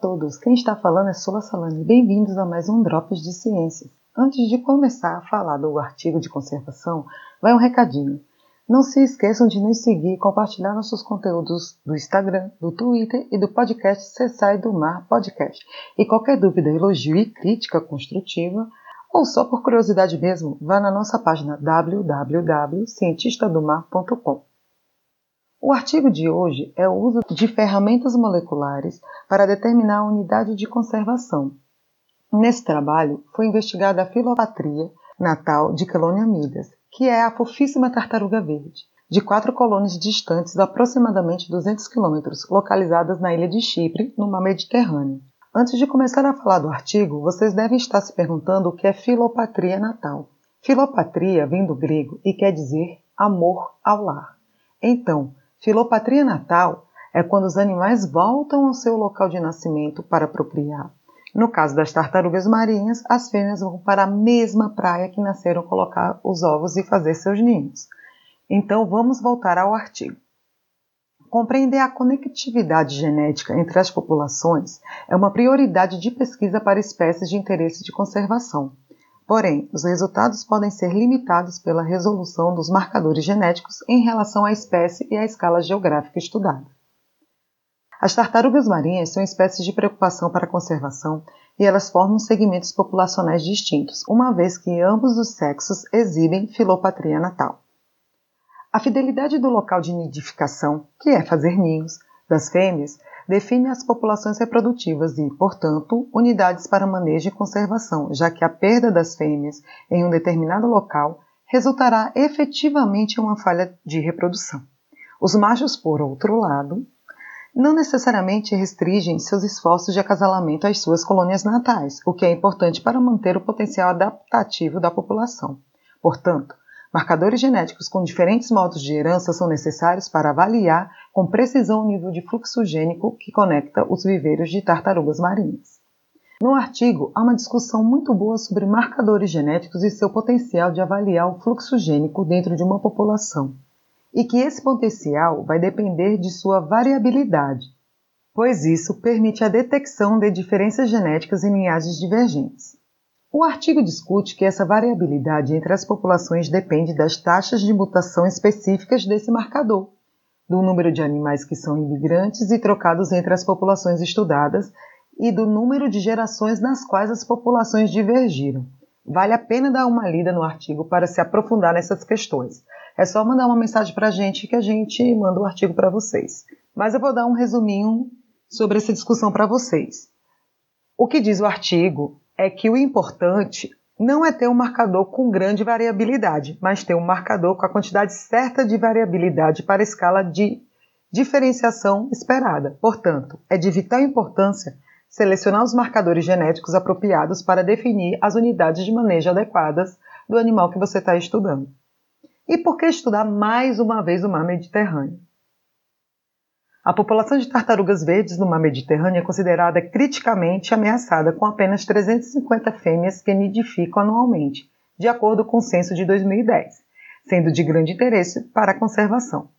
todos! Quem está falando é Sula Salani. Bem-vindos a mais um Drops de Ciências. Antes de começar a falar do artigo de conservação, vai um recadinho. Não se esqueçam de nos seguir e compartilhar nossos conteúdos do Instagram, do Twitter e do podcast Cessai do Mar Podcast. E qualquer dúvida, elogio e crítica construtiva, ou só por curiosidade mesmo, vá na nossa página www.cientistadomar.com. O artigo de hoje é o uso de ferramentas moleculares para determinar a unidade de conservação. Nesse trabalho foi investigada a filopatria natal de Queloniamidas, que é a fofíssima tartaruga verde, de quatro colônias distantes aproximadamente 200 quilômetros, localizadas na ilha de Chipre, no mar Mediterrâneo. Antes de começar a falar do artigo, vocês devem estar se perguntando o que é filopatria natal. Filopatria vem do grego e quer dizer amor ao lar. Então, Filopatria natal é quando os animais voltam ao seu local de nascimento para procriar. No caso das tartarugas marinhas, as fêmeas vão para a mesma praia que nasceram colocar os ovos e fazer seus ninhos. Então vamos voltar ao artigo. Compreender a conectividade genética entre as populações é uma prioridade de pesquisa para espécies de interesse de conservação. Porém, os resultados podem ser limitados pela resolução dos marcadores genéticos em relação à espécie e à escala geográfica estudada. As tartarugas marinhas são espécies de preocupação para a conservação e elas formam segmentos populacionais distintos, uma vez que ambos os sexos exibem filopatria natal. A fidelidade do local de nidificação, que é fazer ninhos, das fêmeas define as populações reprodutivas e, portanto, unidades para manejo e conservação, já que a perda das fêmeas em um determinado local resultará efetivamente em uma falha de reprodução. Os machos, por outro lado, não necessariamente restringem seus esforços de acasalamento às suas colônias natais, o que é importante para manter o potencial adaptativo da população. Portanto, Marcadores genéticos com diferentes modos de herança são necessários para avaliar com precisão o nível de fluxo gênico que conecta os viveiros de tartarugas marinhas. No artigo, há uma discussão muito boa sobre marcadores genéticos e seu potencial de avaliar o fluxo gênico dentro de uma população, e que esse potencial vai depender de sua variabilidade, pois isso permite a detecção de diferenças genéticas em linhagens divergentes. O artigo discute que essa variabilidade entre as populações depende das taxas de mutação específicas desse marcador, do número de animais que são imigrantes e trocados entre as populações estudadas e do número de gerações nas quais as populações divergiram. Vale a pena dar uma lida no artigo para se aprofundar nessas questões. É só mandar uma mensagem para a gente que a gente manda o artigo para vocês. Mas eu vou dar um resuminho sobre essa discussão para vocês. O que diz o artigo é que o importante não é ter um marcador com grande variabilidade, mas ter um marcador com a quantidade certa de variabilidade para a escala de diferenciação esperada. Portanto, é de vital importância selecionar os marcadores genéticos apropriados para definir as unidades de manejo adequadas do animal que você está estudando. E por que estudar mais uma vez o mar Mediterrâneo? A população de tartarugas verdes no mar Mediterrâneo é considerada criticamente ameaçada, com apenas 350 fêmeas que nidificam anualmente, de acordo com o censo de 2010, sendo de grande interesse para a conservação.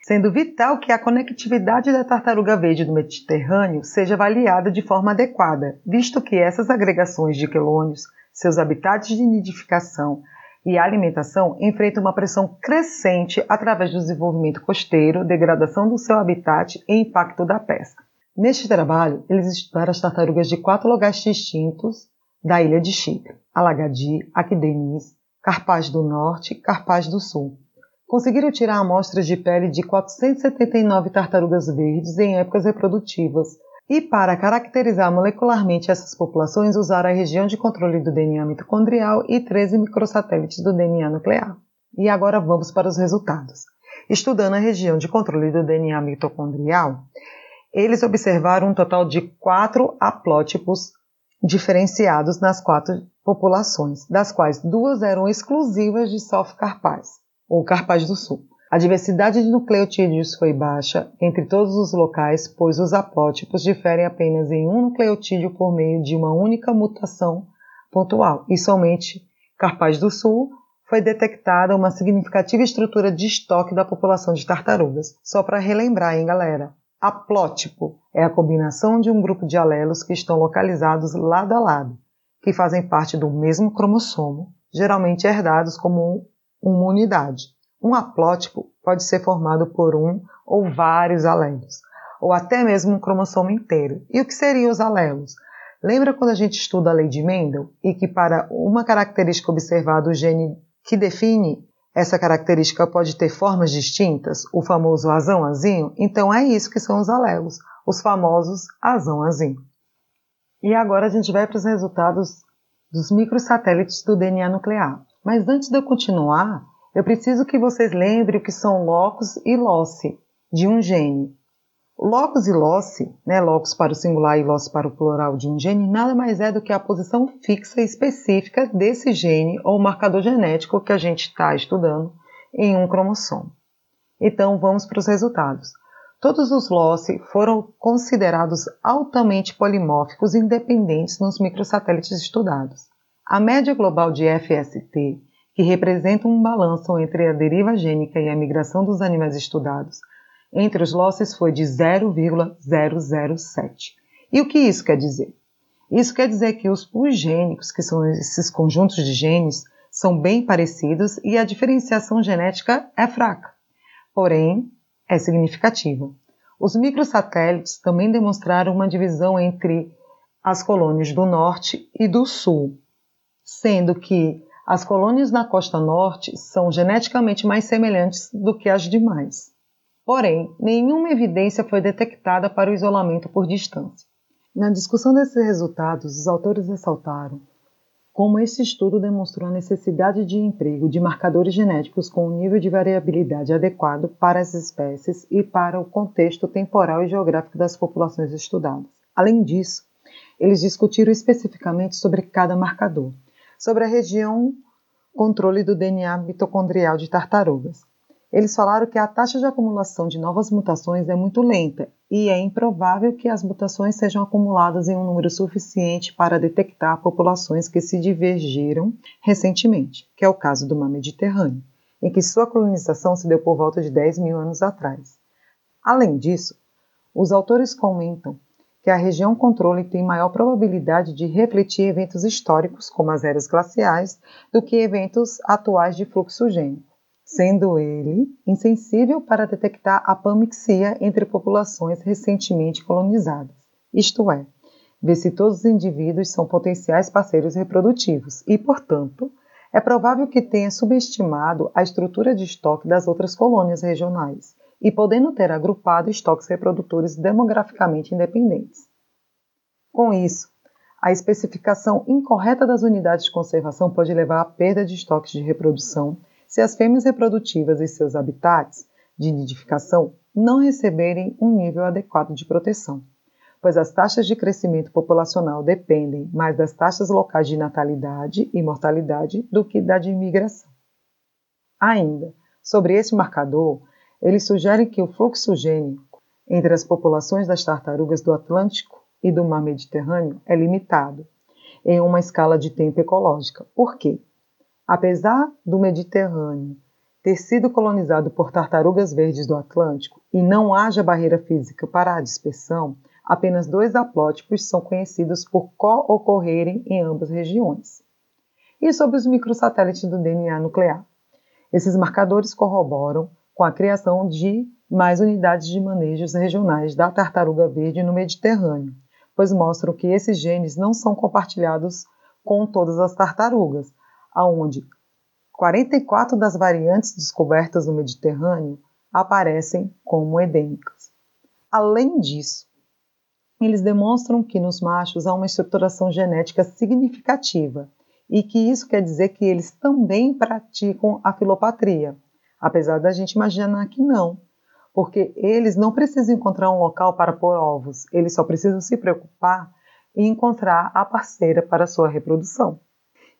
Sendo vital que a conectividade da tartaruga verde do Mediterrâneo seja avaliada de forma adequada, visto que essas agregações de quelônios, seus habitats de nidificação, e alimentação enfrenta uma pressão crescente através do desenvolvimento costeiro, degradação do seu habitat e impacto da pesca. Neste trabalho, eles estudaram as tartarugas de quatro lugares distintos da ilha de Chipre: Alagadi, Aquideniz, Carpaz do Norte e Carpaz do Sul. Conseguiram tirar amostras de pele de 479 tartarugas verdes em épocas reprodutivas, e para caracterizar molecularmente essas populações, usaram a região de controle do DNA mitocondrial e 13 microsatélites do DNA nuclear. E agora vamos para os resultados. Estudando a região de controle do DNA mitocondrial, eles observaram um total de quatro haplótipos diferenciados nas quatro populações, das quais duas eram exclusivas de South Carpaz, ou Carpaz do Sul. A diversidade de nucleotídeos foi baixa entre todos os locais, pois os aplótipos diferem apenas em um nucleotídeo por meio de uma única mutação pontual, e somente Carpaz do Sul foi detectada uma significativa estrutura de estoque da população de tartarugas. Só para relembrar, hein, galera? Haplótipo é a combinação de um grupo de alelos que estão localizados lado a lado, que fazem parte do mesmo cromossomo, geralmente herdados como uma unidade. Um haplótipo pode ser formado por um ou vários alelos, ou até mesmo um cromossomo inteiro. E o que seriam os alelos? Lembra quando a gente estuda a lei de Mendel e que para uma característica observada o gene que define essa característica pode ter formas distintas, o famoso azão-azinho? Então é isso que são os alelos, os famosos azão-azinho. E agora a gente vai para os resultados dos microsatélites do DNA nuclear. Mas antes de eu continuar, eu preciso que vocês lembrem o que são locus e loci de um gene. Locus e loci, né, locus para o singular e loci para o plural de um gene, nada mais é do que a posição fixa específica desse gene ou marcador genético que a gente está estudando em um cromossomo. Então vamos para os resultados. Todos os loci foram considerados altamente polimórficos independentes nos microsatélites estudados. A média global de FST, que representa um balanço entre a deriva gênica e a migração dos animais estudados, entre os losses foi de 0,007. E o que isso quer dizer? Isso quer dizer que os pools gênicos, que são esses conjuntos de genes, são bem parecidos e a diferenciação genética é fraca, porém é significativa. Os microsatélites também demonstraram uma divisão entre as colônias do norte e do sul, sendo que as colônias na costa norte são geneticamente mais semelhantes do que as demais. Porém, nenhuma evidência foi detectada para o isolamento por distância. Na discussão desses resultados, os autores ressaltaram como esse estudo demonstrou a necessidade de emprego de marcadores genéticos com um nível de variabilidade adequado para as espécies e para o contexto temporal e geográfico das populações estudadas. Além disso, eles discutiram especificamente sobre cada marcador, sobre a região controle do DNA mitocondrial de tartarugas, eles falaram que a taxa de acumulação de novas mutações é muito lenta e é improvável que as mutações sejam acumuladas em um número suficiente para detectar populações que se divergiram recentemente, que é o caso do mar Mediterrâneo, em que sua colonização se deu por volta de 10 mil anos atrás. Além disso, os autores comentam que a região controle tem maior probabilidade de refletir eventos históricos, como as eras glaciais, do que eventos atuais de fluxo gênico sendo ele insensível para detectar a pamixia entre populações recentemente colonizadas, isto é, ver se todos os indivíduos são potenciais parceiros reprodutivos e, portanto, é provável que tenha subestimado a estrutura de estoque das outras colônias regionais e podendo ter agrupado estoques reprodutores demograficamente independentes. Com isso, a especificação incorreta das unidades de conservação pode levar à perda de estoques de reprodução se as fêmeas reprodutivas e seus habitats de nidificação não receberem um nível adequado de proteção, pois as taxas de crescimento populacional dependem mais das taxas locais de natalidade e mortalidade do que da de imigração. Ainda, sobre esse marcador, eles sugerem que o fluxo gênico entre as populações das tartarugas do Atlântico e do Mar Mediterrâneo é limitado, em uma escala de tempo ecológica. Por quê? Apesar do Mediterrâneo ter sido colonizado por tartarugas verdes do Atlântico e não haja barreira física para a dispersão, apenas dois haplótipos são conhecidos por co-ocorrerem em ambas regiões. E sobre os microsatélites do DNA nuclear? Esses marcadores corroboram com a criação de mais unidades de manejos regionais da tartaruga verde no Mediterrâneo, pois mostram que esses genes não são compartilhados com todas as tartarugas, aonde 44 das variantes descobertas no Mediterrâneo aparecem como edêmicas. Além disso, eles demonstram que nos machos há uma estruturação genética significativa e que isso quer dizer que eles também praticam a filopatria, apesar da gente imaginar que não, porque eles não precisam encontrar um local para pôr ovos, eles só precisam se preocupar em encontrar a parceira para sua reprodução.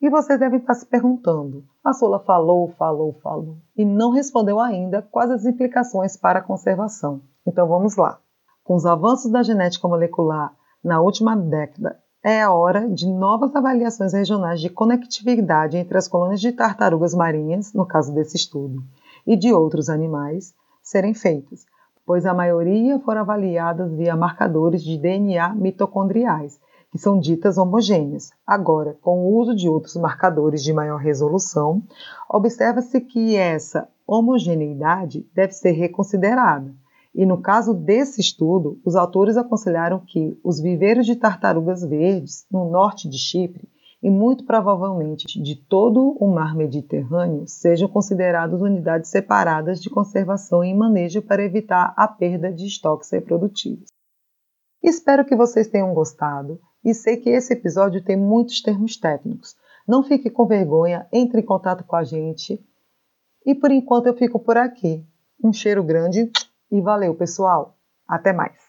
E vocês devem estar se perguntando: a Sola falou, falou, falou e não respondeu ainda quais as implicações para a conservação. Então vamos lá. Com os avanços da genética molecular na última década, é a hora de novas avaliações regionais de conectividade entre as colônias de tartarugas marinhas, no caso desse estudo, e de outros animais serem feitas, pois a maioria foram avaliadas via marcadores de DNA mitocondriais, que são ditas homogêneas. Agora, com o uso de outros marcadores de maior resolução, observa-se que essa homogeneidade deve ser reconsiderada. E no caso desse estudo, os autores aconselharam que os viveiros de tartarugas verdes no norte de Chipre e muito provavelmente de todo o mar Mediterrâneo sejam considerados unidades separadas de conservação e manejo para evitar a perda de estoques reprodutivos. Espero que vocês tenham gostado e sei que esse episódio tem muitos termos técnicos. Não fique com vergonha, entre em contato com a gente. E por enquanto eu fico por aqui. Um cheiro grande e valeu, pessoal. Até mais.